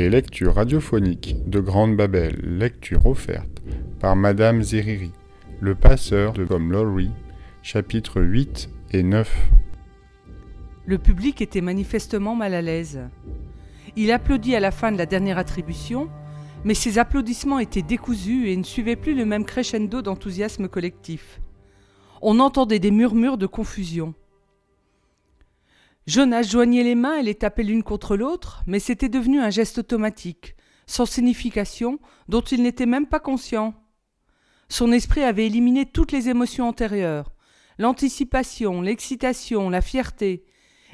Les lectures radiophoniques de Grande Babel, lecture offerte par Madame Zeriri, Le Passeur de Comme Laurie, chapitres 8 et 9. Le public était manifestement mal à l'aise. Il applaudit à la fin de la dernière attribution, mais ses applaudissements étaient décousus et ne suivaient plus le même crescendo d'enthousiasme collectif. On entendait des murmures de confusion. Jonas joignait les mains et les tapait l'une contre l'autre, mais c'était devenu un geste automatique, sans signification, dont il n'était même pas conscient. Son esprit avait éliminé toutes les émotions antérieures, l'anticipation, l'excitation, la fierté,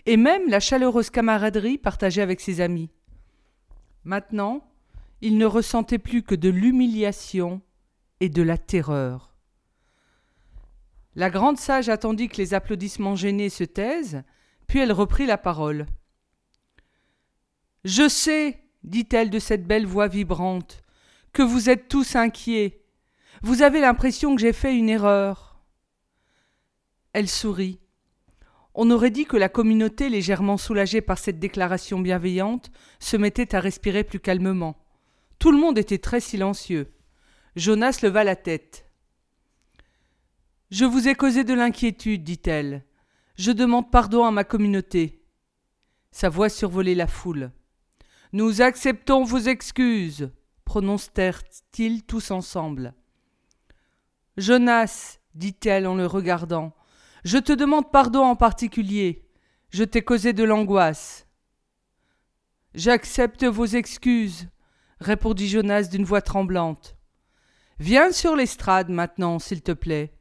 et même la chaleureuse camaraderie partagée avec ses amis. Maintenant, il ne ressentait plus que de l'humiliation et de la terreur. La grande sage attendit que les applaudissements gênés se taisent, puis elle reprit la parole. Je sais, dit-elle de cette belle voix vibrante, que vous êtes tous inquiets. Vous avez l'impression que j'ai fait une erreur. Elle sourit. On aurait dit que la communauté, légèrement soulagée par cette déclaration bienveillante, se mettait à respirer plus calmement. Tout le monde était très silencieux. Jonas leva la tête. Je vous ai causé de l'inquiétude, dit-elle. Je demande pardon à ma communauté. Sa voix survolait la foule. Nous acceptons vos excuses, prononcèrent-ils tous ensemble. Jonas, dit-elle en le regardant, je te demande pardon en particulier. Je t'ai causé de l'angoisse. J'accepte vos excuses, répondit Jonas d'une voix tremblante. Viens sur l'estrade maintenant, s'il te plaît.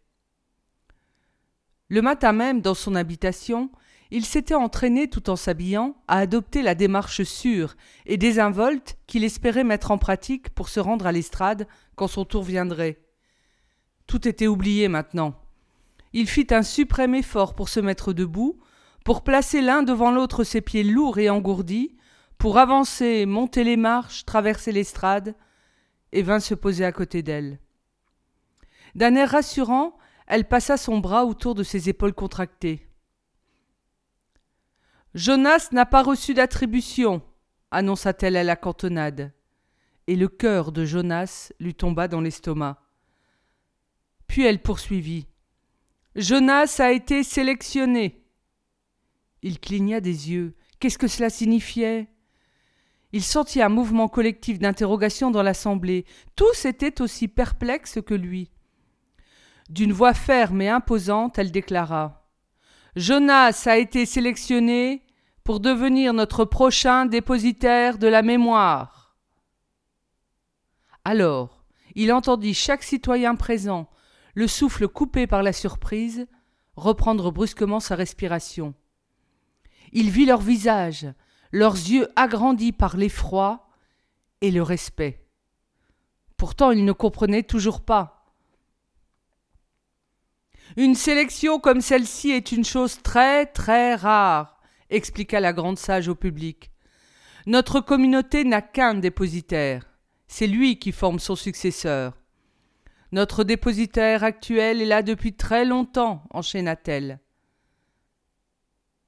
Le matin même, dans son habitation, il s'était entraîné tout en s'habillant à adopter la démarche sûre et désinvolte qu'il espérait mettre en pratique pour se rendre à l'estrade quand son tour viendrait. Tout était oublié maintenant. Il fit un suprême effort pour se mettre debout, pour placer l'un devant l'autre ses pieds lourds et engourdis, pour avancer, monter les marches, traverser l'estrade, et vint se poser à côté d'elle. D'un air rassurant, elle passa son bras autour de ses épaules contractées. Jonas n'a pas reçu d'attribution, annonça-t-elle à la cantonade. Et le cœur de Jonas lui tomba dans l'estomac. Puis elle poursuivit. Jonas a été sélectionné. Il cligna des yeux. Qu'est-ce que cela signifiait? Il sentit un mouvement collectif d'interrogation dans l'assemblée. Tous étaient aussi perplexes que lui. D'une voix ferme et imposante, elle déclara Jonas a été sélectionné pour devenir notre prochain dépositaire de la mémoire. Alors, il entendit chaque citoyen présent, le souffle coupé par la surprise, reprendre brusquement sa respiration. Il vit leurs visages, leurs yeux agrandis par l'effroi et le respect. Pourtant il ne comprenait toujours pas. Une sélection comme celle-ci est une chose très très rare, expliqua la grande sage au public. Notre communauté n'a qu'un dépositaire. C'est lui qui forme son successeur. Notre dépositaire actuel est là depuis très longtemps, enchaîna-t-elle.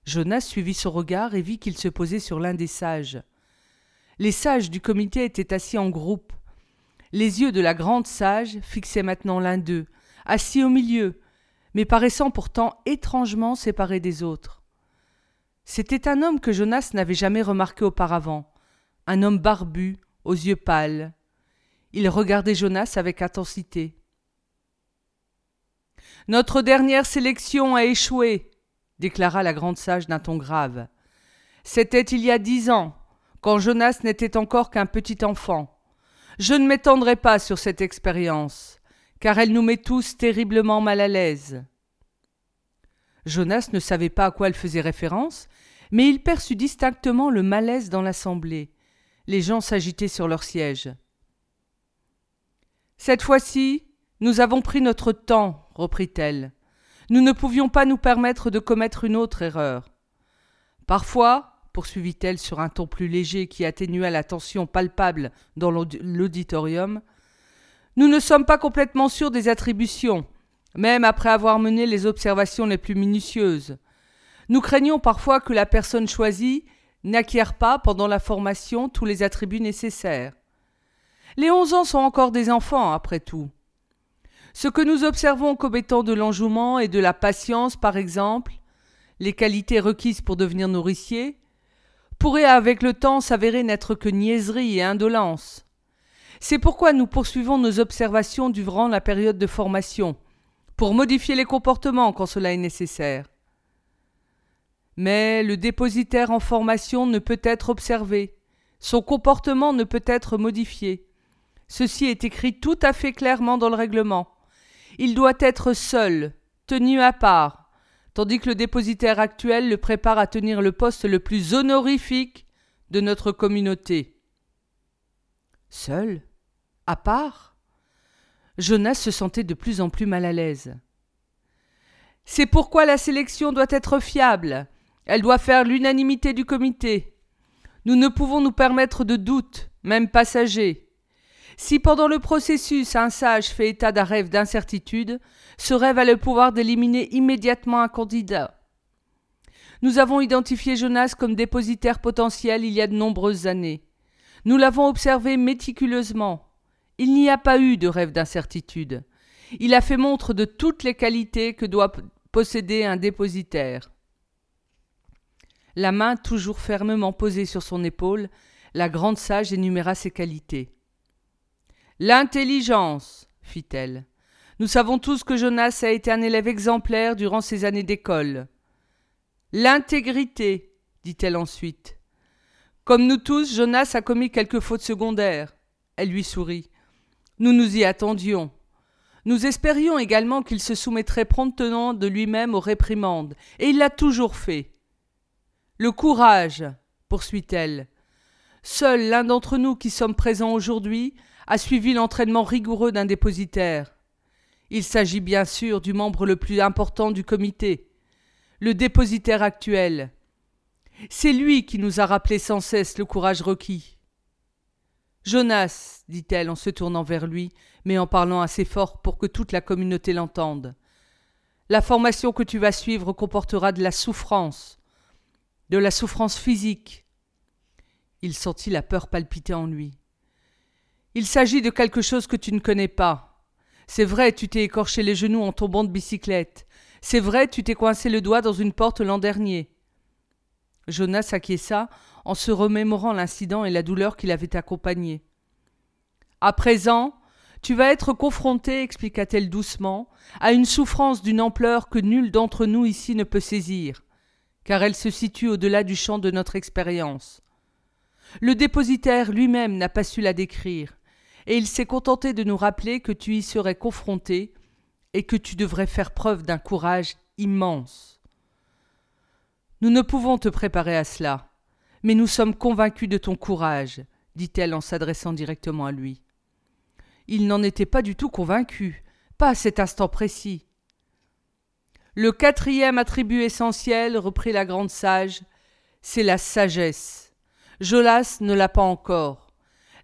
Jonas suivit son regard et vit qu'il se posait sur l'un des sages. Les sages du comité étaient assis en groupe. Les yeux de la grande sage fixaient maintenant l'un d'eux, assis au milieu, mais paraissant pourtant étrangement séparé des autres. C'était un homme que Jonas n'avait jamais remarqué auparavant, un homme barbu, aux yeux pâles. Il regardait Jonas avec intensité. Notre dernière sélection a échoué, déclara la grande sage d'un ton grave. C'était il y a dix ans, quand Jonas n'était encore qu'un petit enfant. Je ne m'étendrai pas sur cette expérience car elle nous met tous terriblement mal à l'aise. Jonas ne savait pas à quoi elle faisait référence, mais il perçut distinctement le malaise dans l'assemblée. Les gens s'agitaient sur leurs sièges. Cette fois-ci, nous avons pris notre temps, reprit-elle. Nous ne pouvions pas nous permettre de commettre une autre erreur. Parfois, poursuivit-elle sur un ton plus léger qui atténua la tension palpable dans l'auditorium, nous ne sommes pas complètement sûrs des attributions, même après avoir mené les observations les plus minutieuses. Nous craignons parfois que la personne choisie n'acquiert pas pendant la formation tous les attributs nécessaires. Les onze ans sont encore des enfants, après tout. Ce que nous observons comme étant de l'enjouement et de la patience, par exemple, les qualités requises pour devenir nourricier, pourraient avec le temps s'avérer n'être que niaiserie et indolence. C'est pourquoi nous poursuivons nos observations durant la période de formation, pour modifier les comportements quand cela est nécessaire. Mais le dépositaire en formation ne peut être observé, son comportement ne peut être modifié. Ceci est écrit tout à fait clairement dans le règlement. Il doit être seul, tenu à part, tandis que le dépositaire actuel le prépare à tenir le poste le plus honorifique de notre communauté. Seul? À part? Jonas se sentait de plus en plus mal à l'aise. C'est pourquoi la sélection doit être fiable. Elle doit faire l'unanimité du comité. Nous ne pouvons nous permettre de doutes, même passagers. Si pendant le processus un sage fait état d'un rêve d'incertitude, ce rêve a le pouvoir d'éliminer immédiatement un candidat. Nous avons identifié Jonas comme dépositaire potentiel il y a de nombreuses années. Nous l'avons observé méticuleusement. Il n'y a pas eu de rêve d'incertitude. Il a fait montre de toutes les qualités que doit posséder un dépositaire. La main toujours fermement posée sur son épaule, la grande sage énuméra ses qualités. L'intelligence, fit-elle. Nous savons tous que Jonas a été un élève exemplaire durant ses années d'école. L'intégrité, dit-elle ensuite. Comme nous tous, Jonas a commis quelques fautes secondaires. Elle lui sourit. Nous nous y attendions. Nous espérions également qu'il se soumettrait promptement de lui-même aux réprimandes, et il l'a toujours fait. Le courage, poursuit-elle. Seul l'un d'entre nous qui sommes présents aujourd'hui a suivi l'entraînement rigoureux d'un dépositaire. Il s'agit bien sûr du membre le plus important du comité, le dépositaire actuel. C'est lui qui nous a rappelé sans cesse le courage requis. Jonas, dit-elle en se tournant vers lui, mais en parlant assez fort pour que toute la communauté l'entende. La formation que tu vas suivre comportera de la souffrance, de la souffrance physique. Il sentit la peur palpiter en lui. Il s'agit de quelque chose que tu ne connais pas. C'est vrai, tu t'es écorché les genoux en tombant de bicyclette. C'est vrai, tu t'es coincé le doigt dans une porte l'an dernier. Jonas acquiesça en se remémorant l'incident et la douleur qui l'avait accompagné. À présent, tu vas être confronté, expliqua-t-elle doucement, à une souffrance d'une ampleur que nul d'entre nous ici ne peut saisir, car elle se situe au-delà du champ de notre expérience. Le dépositaire lui-même n'a pas su la décrire, et il s'est contenté de nous rappeler que tu y serais confronté et que tu devrais faire preuve d'un courage immense. Nous ne pouvons te préparer à cela mais nous sommes convaincus de ton courage, dit-elle en s'adressant directement à lui. Il n'en était pas du tout convaincu, pas à cet instant précis. Le quatrième attribut essentiel, reprit la grande sage, c'est la sagesse. Jolas ne l'a pas encore.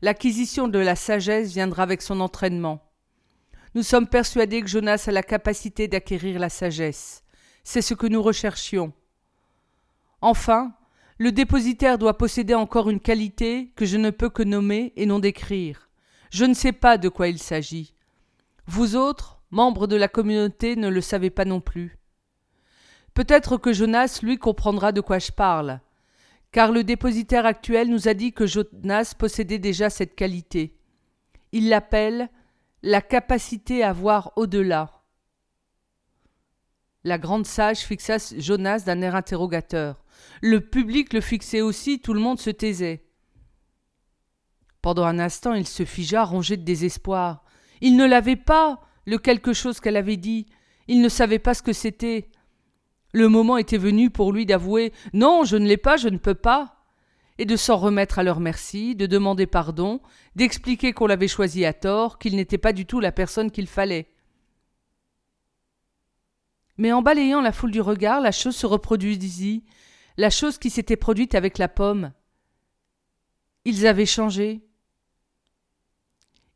L'acquisition de la sagesse viendra avec son entraînement. Nous sommes persuadés que Jonas a la capacité d'acquérir la sagesse. C'est ce que nous recherchions. Enfin, le dépositaire doit posséder encore une qualité que je ne peux que nommer et non décrire. Je ne sais pas de quoi il s'agit. Vous autres, membres de la communauté, ne le savez pas non plus. Peut-être que Jonas, lui, comprendra de quoi je parle, car le dépositaire actuel nous a dit que Jonas possédait déjà cette qualité. Il l'appelle la capacité à voir au-delà. La grande sage fixa Jonas d'un air interrogateur. Le public le fixait aussi, tout le monde se taisait. Pendant un instant, il se figea, rongé de désespoir. Il ne l'avait pas, le quelque chose qu'elle avait dit. Il ne savait pas ce que c'était. Le moment était venu pour lui d'avouer Non, je ne l'ai pas, je ne peux pas. Et de s'en remettre à leur merci, de demander pardon, d'expliquer qu'on l'avait choisi à tort, qu'il n'était pas du tout la personne qu'il fallait. Mais en balayant la foule du regard, la chose se reproduisit, la chose qui s'était produite avec la pomme. Ils avaient changé.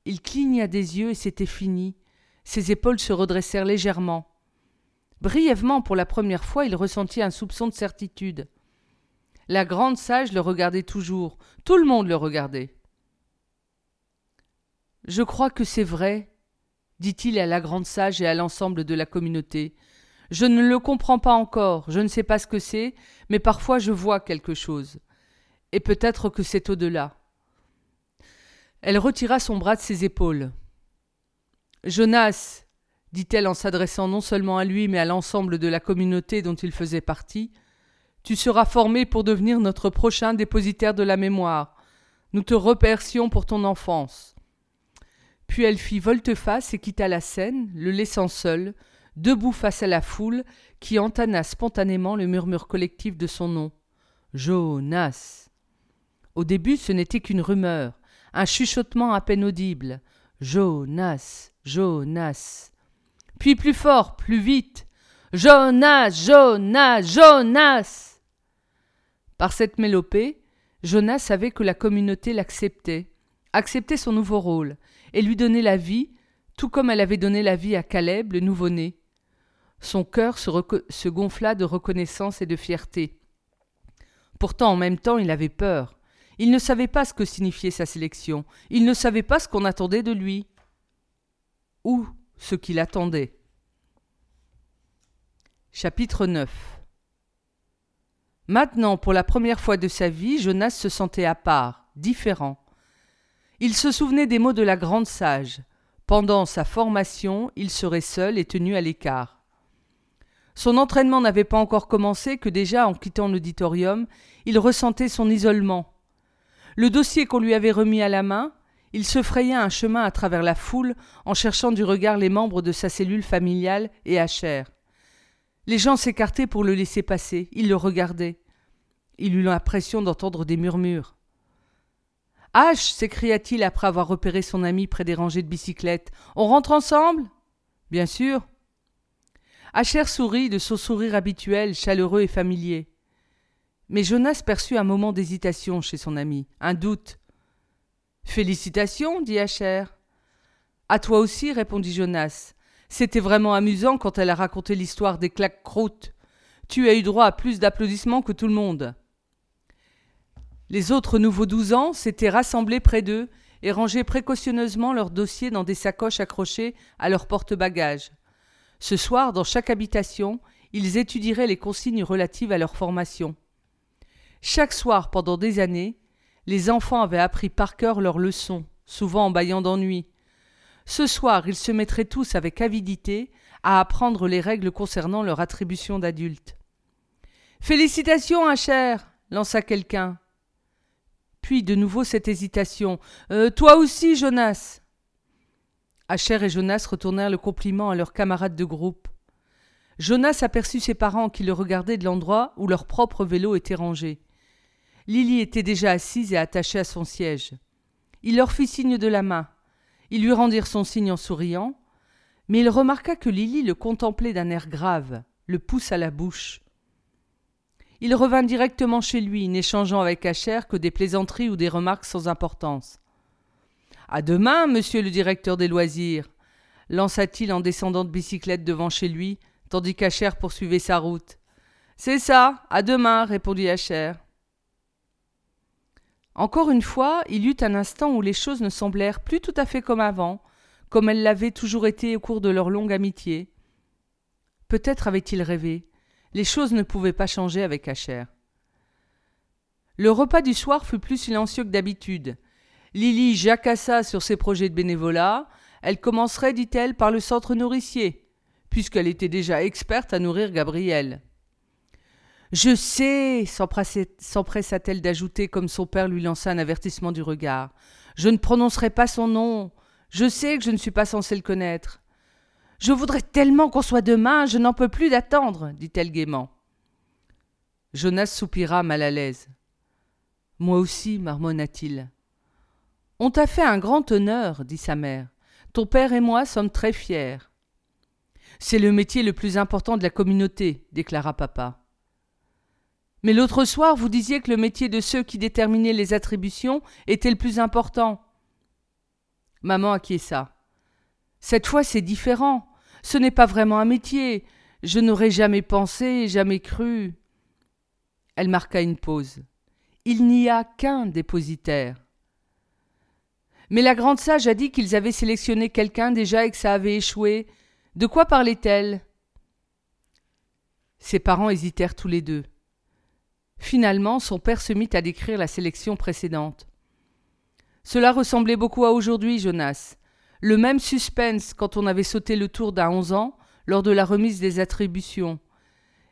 Il cligna des yeux et c'était fini. Ses épaules se redressèrent légèrement. Brièvement, pour la première fois, il ressentit un soupçon de certitude. La grande sage le regardait toujours. Tout le monde le regardait. Je crois que c'est vrai, dit-il à la grande sage et à l'ensemble de la communauté. Je ne le comprends pas encore, je ne sais pas ce que c'est, mais parfois je vois quelque chose. Et peut-être que c'est au-delà. Elle retira son bras de ses épaules. Jonas, dit-elle en s'adressant non seulement à lui, mais à l'ensemble de la communauté dont il faisait partie, tu seras formé pour devenir notre prochain dépositaire de la mémoire. Nous te remercions pour ton enfance. Puis elle fit volte-face et quitta la scène, le laissant seul, debout face à la foule, qui entana spontanément le murmure collectif de son nom. Jonas. Au début, ce n'était qu'une rumeur, un chuchotement à peine audible. Jonas, Jonas. Puis plus fort, plus vite. Jonas, Jonas, Jonas. Par cette mélopée, Jonas savait que la communauté l'acceptait, acceptait son nouveau rôle, et lui donnait la vie, tout comme elle avait donné la vie à Caleb, le nouveau-né. Son cœur se, gonfla de reconnaissance et de fierté. Pourtant, en même temps, il avait peur. Il ne savait pas ce que signifiait sa sélection. Il ne savait pas ce qu'on attendait de lui. Ou ce qu'il attendait. Chapitre 9 Maintenant, pour la première fois de sa vie, Jonas se sentait à part, différent. Il se souvenait des mots de la grande sage. Pendant sa formation, il serait seul et tenu à l'écart. Son entraînement n'avait pas encore commencé que déjà, en quittant l'auditorium, il ressentait son isolement. Le dossier qu'on lui avait remis à la main, il se frayait un chemin à travers la foule en cherchant du regard les membres de sa cellule familiale et hachère. Les gens s'écartaient pour le laisser passer, il le regardait. Il eut l'impression d'entendre des murmures. H s'écria-t-il après avoir repéré son ami près des rangées de bicyclettes. On rentre ensemble? Bien sûr. Asher sourit de son sourire habituel, chaleureux et familier. Mais Jonas perçut un moment d'hésitation chez son ami, un doute. Félicitations, dit Asher. À toi aussi, répondit Jonas. C'était vraiment amusant quand elle a raconté l'histoire des claques-croûtes. Tu as eu droit à plus d'applaudissements que tout le monde. Les autres nouveaux douze ans s'étaient rassemblés près d'eux et rangeaient précautionneusement leurs dossiers dans des sacoches accrochées à leurs porte-bagages. Ce soir, dans chaque habitation, ils étudieraient les consignes relatives à leur formation. Chaque soir, pendant des années, les enfants avaient appris par cœur leurs leçons, souvent en bâillant d'ennui. Ce soir, ils se mettraient tous avec avidité à apprendre les règles concernant leur attribution d'adultes. Félicitations, cher lança quelqu'un. Puis de nouveau cette hésitation. Euh, toi aussi, Jonas Asher et Jonas retournèrent le compliment à leurs camarades de groupe. Jonas aperçut ses parents qui le regardaient de l'endroit où leur propre vélo était rangé. Lily était déjà assise et attachée à son siège. Il leur fit signe de la main. Ils lui rendirent son signe en souriant, mais il remarqua que Lily le contemplait d'un air grave, le pouce à la bouche. Il revint directement chez lui, n'échangeant avec Asher que des plaisanteries ou des remarques sans importance. À demain, monsieur le directeur des loisirs, lança-t-il en descendant de bicyclette devant chez lui, tandis qu'Acher poursuivait sa route. C'est ça, à demain, répondit Asher. Encore une fois, il y eut un instant où les choses ne semblèrent plus tout à fait comme avant, comme elles l'avaient toujours été au cours de leur longue amitié. Peut-être avait-il rêvé, les choses ne pouvaient pas changer avec Asher. Le repas du soir fut plus silencieux que d'habitude. Lily jacassa sur ses projets de bénévolat. Elle commencerait, dit-elle, par le centre nourricier, puisqu'elle était déjà experte à nourrir Gabriel. Je sais, s'empressa-t-elle d'ajouter comme son père lui lança un avertissement du regard. Je ne prononcerai pas son nom. Je sais que je ne suis pas censé le connaître. Je voudrais tellement qu'on soit demain, je n'en peux plus d'attendre, dit-elle gaiement. Jonas soupira mal à l'aise. Moi aussi, marmonna-t-il. On t'a fait un grand honneur, dit sa mère. Ton père et moi sommes très fiers. C'est le métier le plus important de la communauté, déclara papa. Mais l'autre soir, vous disiez que le métier de ceux qui déterminaient les attributions était le plus important. Maman acquiesça. Cette fois, c'est différent. Ce n'est pas vraiment un métier. Je n'aurais jamais pensé, jamais cru. Elle marqua une pause. Il n'y a qu'un dépositaire. Mais la grande sage a dit qu'ils avaient sélectionné quelqu'un déjà et que ça avait échoué. De quoi parlait-elle? Ses parents hésitèrent tous les deux. Finalement, son père se mit à décrire la sélection précédente. Cela ressemblait beaucoup à aujourd'hui, Jonas. Le même suspense quand on avait sauté le tour d'à onze ans lors de la remise des attributions.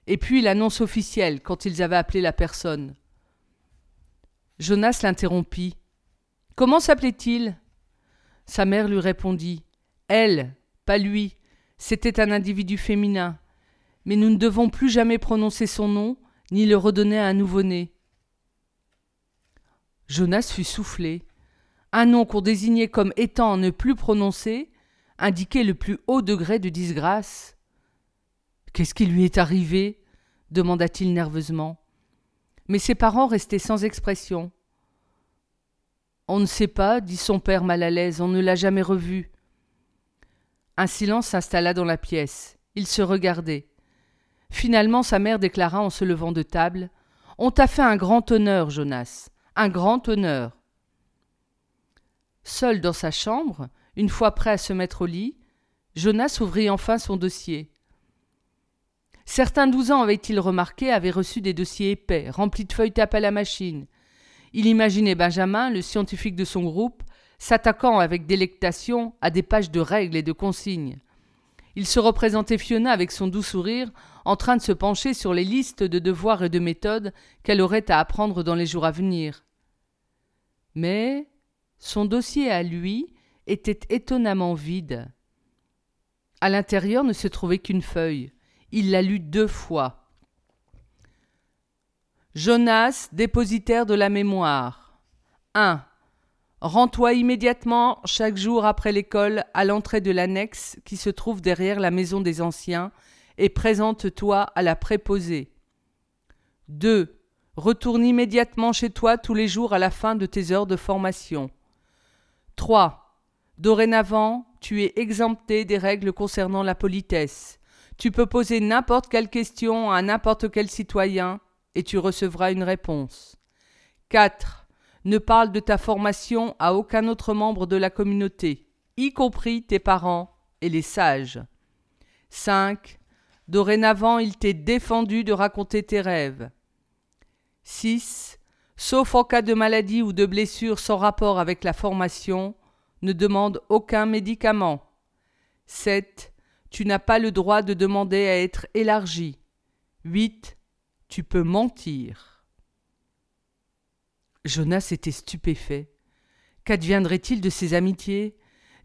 Et puis l'annonce officielle quand ils avaient appelé la personne. Jonas l'interrompit. Comment s'appelait-il? Sa mère lui répondit. Elle, pas lui. C'était un individu féminin. Mais nous ne devons plus jamais prononcer son nom, ni le redonner à un nouveau-né. Jonas fut soufflé. Un nom qu'on désignait comme étant ne plus prononcé indiquait le plus haut degré de disgrâce. Qu'est-ce qui lui est arrivé? demanda-t-il nerveusement. Mais ses parents restaient sans expression. On ne sait pas, dit son père mal à l'aise, on ne l'a jamais revu. Un silence s'installa dans la pièce. Ils se regardaient. Finalement, sa mère déclara en se levant de table On t'a fait un grand honneur, Jonas, un grand honneur. Seul dans sa chambre, une fois prêt à se mettre au lit, Jonas ouvrit enfin son dossier. Certains douze ans, avait-il remarqué, avaient reçu des dossiers épais, remplis de feuilles tapes à la machine. Il imaginait Benjamin, le scientifique de son groupe, s'attaquant avec délectation à des pages de règles et de consignes. Il se représentait Fiona avec son doux sourire, en train de se pencher sur les listes de devoirs et de méthodes qu'elle aurait à apprendre dans les jours à venir. Mais son dossier à lui était étonnamment vide. À l'intérieur ne se trouvait qu'une feuille. Il la lut deux fois. Jonas, dépositaire de la mémoire. 1. Rends-toi immédiatement, chaque jour après l'école, à l'entrée de l'annexe qui se trouve derrière la maison des anciens, et présente-toi à la préposée. 2. Retourne immédiatement chez toi tous les jours à la fin de tes heures de formation. 3. Dorénavant, tu es exempté des règles concernant la politesse. Tu peux poser n'importe quelle question à n'importe quel citoyen et tu recevras une réponse. 4 ne parle de ta formation à aucun autre membre de la communauté, y compris tes parents et les sages. 5. Dorénavant, il t'est défendu de raconter tes rêves. 6. Sauf en cas de maladie ou de blessure sans rapport avec la formation, ne demande aucun médicament. 7. Tu n'as pas le droit de demander à être élargi. 8. Tu peux mentir. Jonas était stupéfait. Qu'adviendrait-il de ses amitiés?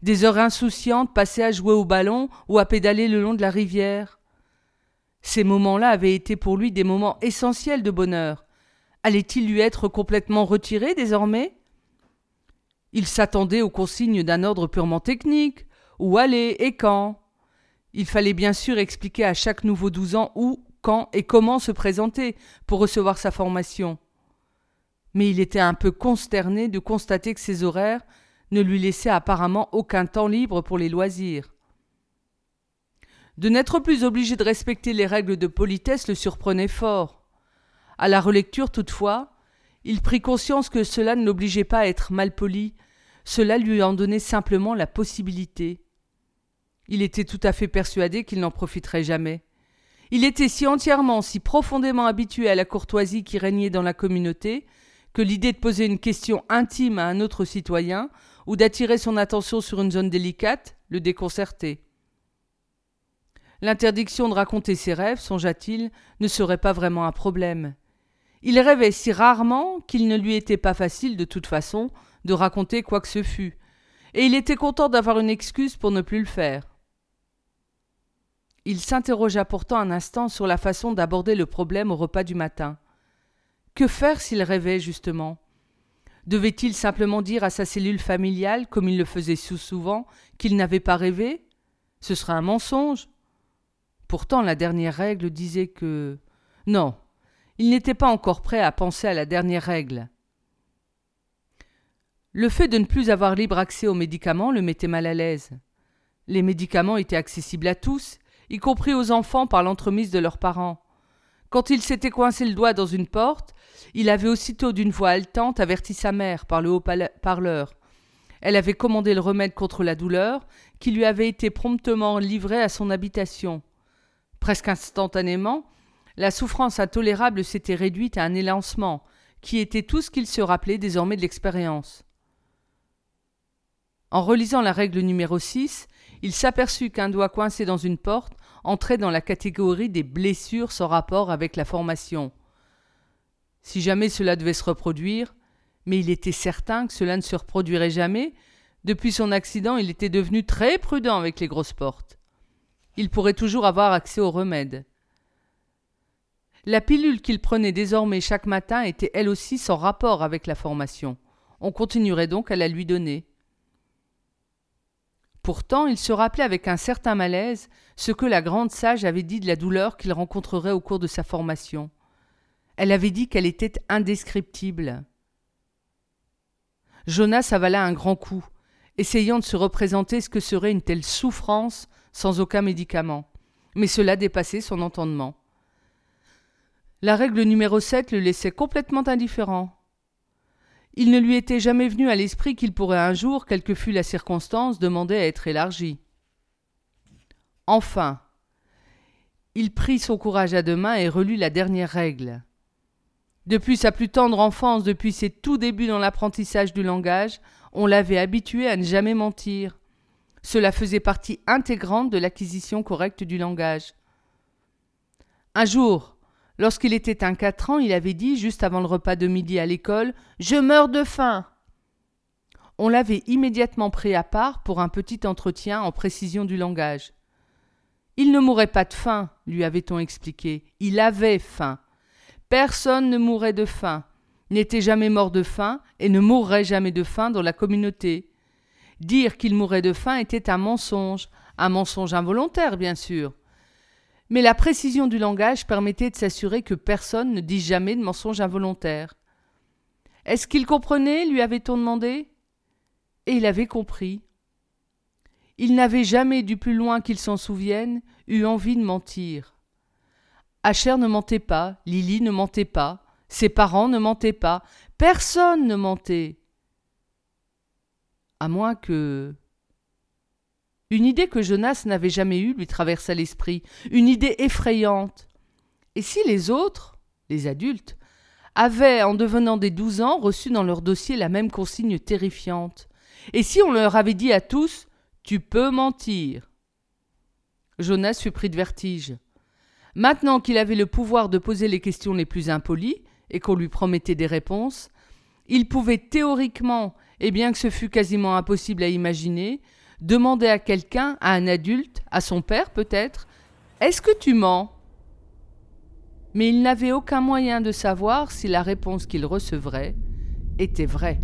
Des heures insouciantes passées à jouer au ballon ou à pédaler le long de la rivière Ces moments-là avaient été pour lui des moments essentiels de bonheur. Allait-il lui être complètement retiré désormais? Il s'attendait aux consignes d'un ordre purement technique. Où aller et quand? Il fallait bien sûr expliquer à chaque nouveau douze ans où, quand et comment se présenter pour recevoir sa formation mais il était un peu consterné de constater que ses horaires ne lui laissaient apparemment aucun temps libre pour les loisirs. De n'être plus obligé de respecter les règles de politesse le surprenait fort. À la relecture, toutefois, il prit conscience que cela ne l'obligeait pas à être malpoli, cela lui en donnait simplement la possibilité. Il était tout à fait persuadé qu'il n'en profiterait jamais. Il était si entièrement, si profondément habitué à la courtoisie qui régnait dans la communauté, que l'idée de poser une question intime à un autre citoyen ou d'attirer son attention sur une zone délicate le déconcertait. L'interdiction de raconter ses rêves, songea-t-il, ne serait pas vraiment un problème. Il rêvait si rarement qu'il ne lui était pas facile, de toute façon, de raconter quoi que ce fût, et il était content d'avoir une excuse pour ne plus le faire. Il s'interrogea pourtant un instant sur la façon d'aborder le problème au repas du matin. Que faire s'il rêvait, justement? Devait-il simplement dire à sa cellule familiale, comme il le faisait souvent, qu'il n'avait pas rêvé? Ce serait un mensonge. Pourtant, la dernière règle disait que. Non, il n'était pas encore prêt à penser à la dernière règle. Le fait de ne plus avoir libre accès aux médicaments le mettait mal à l'aise. Les médicaments étaient accessibles à tous, y compris aux enfants par l'entremise de leurs parents. Quand il s'était coincé le doigt dans une porte, il avait aussitôt d'une voix haletante averti sa mère par le haut-parleur. Elle avait commandé le remède contre la douleur, qui lui avait été promptement livré à son habitation. Presque instantanément, la souffrance intolérable s'était réduite à un élancement, qui était tout ce qu'il se rappelait désormais de l'expérience. En relisant la règle numéro 6, il s'aperçut qu'un doigt coincé dans une porte entrait dans la catégorie des blessures sans rapport avec la formation. Si jamais cela devait se reproduire, mais il était certain que cela ne se reproduirait jamais, depuis son accident il était devenu très prudent avec les grosses portes. Il pourrait toujours avoir accès au remède. La pilule qu'il prenait désormais chaque matin était elle aussi sans rapport avec la formation. On continuerait donc à la lui donner. Pourtant, il se rappelait avec un certain malaise ce que la grande sage avait dit de la douleur qu'il rencontrerait au cours de sa formation. Elle avait dit qu'elle était indescriptible. Jonas avala un grand coup, essayant de se représenter ce que serait une telle souffrance sans aucun médicament. Mais cela dépassait son entendement. La règle numéro 7 le laissait complètement indifférent. Il ne lui était jamais venu à l'esprit qu'il pourrait un jour, quelle que fût la circonstance, demander à être élargi. Enfin, il prit son courage à deux mains et relut la dernière règle. Depuis sa plus tendre enfance, depuis ses tout débuts dans l'apprentissage du langage, on l'avait habitué à ne jamais mentir. Cela faisait partie intégrante de l'acquisition correcte du langage. Un jour, lorsqu'il était un quatre ans, il avait dit, juste avant le repas de midi à l'école, Je meurs de faim. On l'avait immédiatement pris à part pour un petit entretien en précision du langage. Il ne mourait pas de faim, lui avait-on expliqué. Il avait faim. Personne ne mourait de faim, n'était jamais mort de faim et ne mourrait jamais de faim dans la communauté. Dire qu'il mourait de faim était un mensonge, un mensonge involontaire, bien sûr. Mais la précision du langage permettait de s'assurer que personne ne dit jamais de mensonge involontaire. Est-ce qu'il comprenait lui avait-on demandé? Et il avait compris. Il n'avait jamais, du plus loin qu'il s'en souvienne, eu envie de mentir. Asher ne mentait pas, Lily ne mentait pas, ses parents ne mentaient pas, personne ne mentait. À moins que. Une idée que Jonas n'avait jamais eue lui traversa l'esprit, une idée effrayante. Et si les autres, les adultes, avaient, en devenant des douze ans, reçu dans leur dossier la même consigne terrifiante? Et si on leur avait dit à tous Tu peux mentir? Jonas fut pris de vertige. Maintenant qu'il avait le pouvoir de poser les questions les plus impolies, et qu'on lui promettait des réponses, il pouvait théoriquement, et bien que ce fût quasiment impossible à imaginer, demander à quelqu'un, à un adulte, à son père peut-être, Est-ce que tu mens? Mais il n'avait aucun moyen de savoir si la réponse qu'il recevrait était vraie.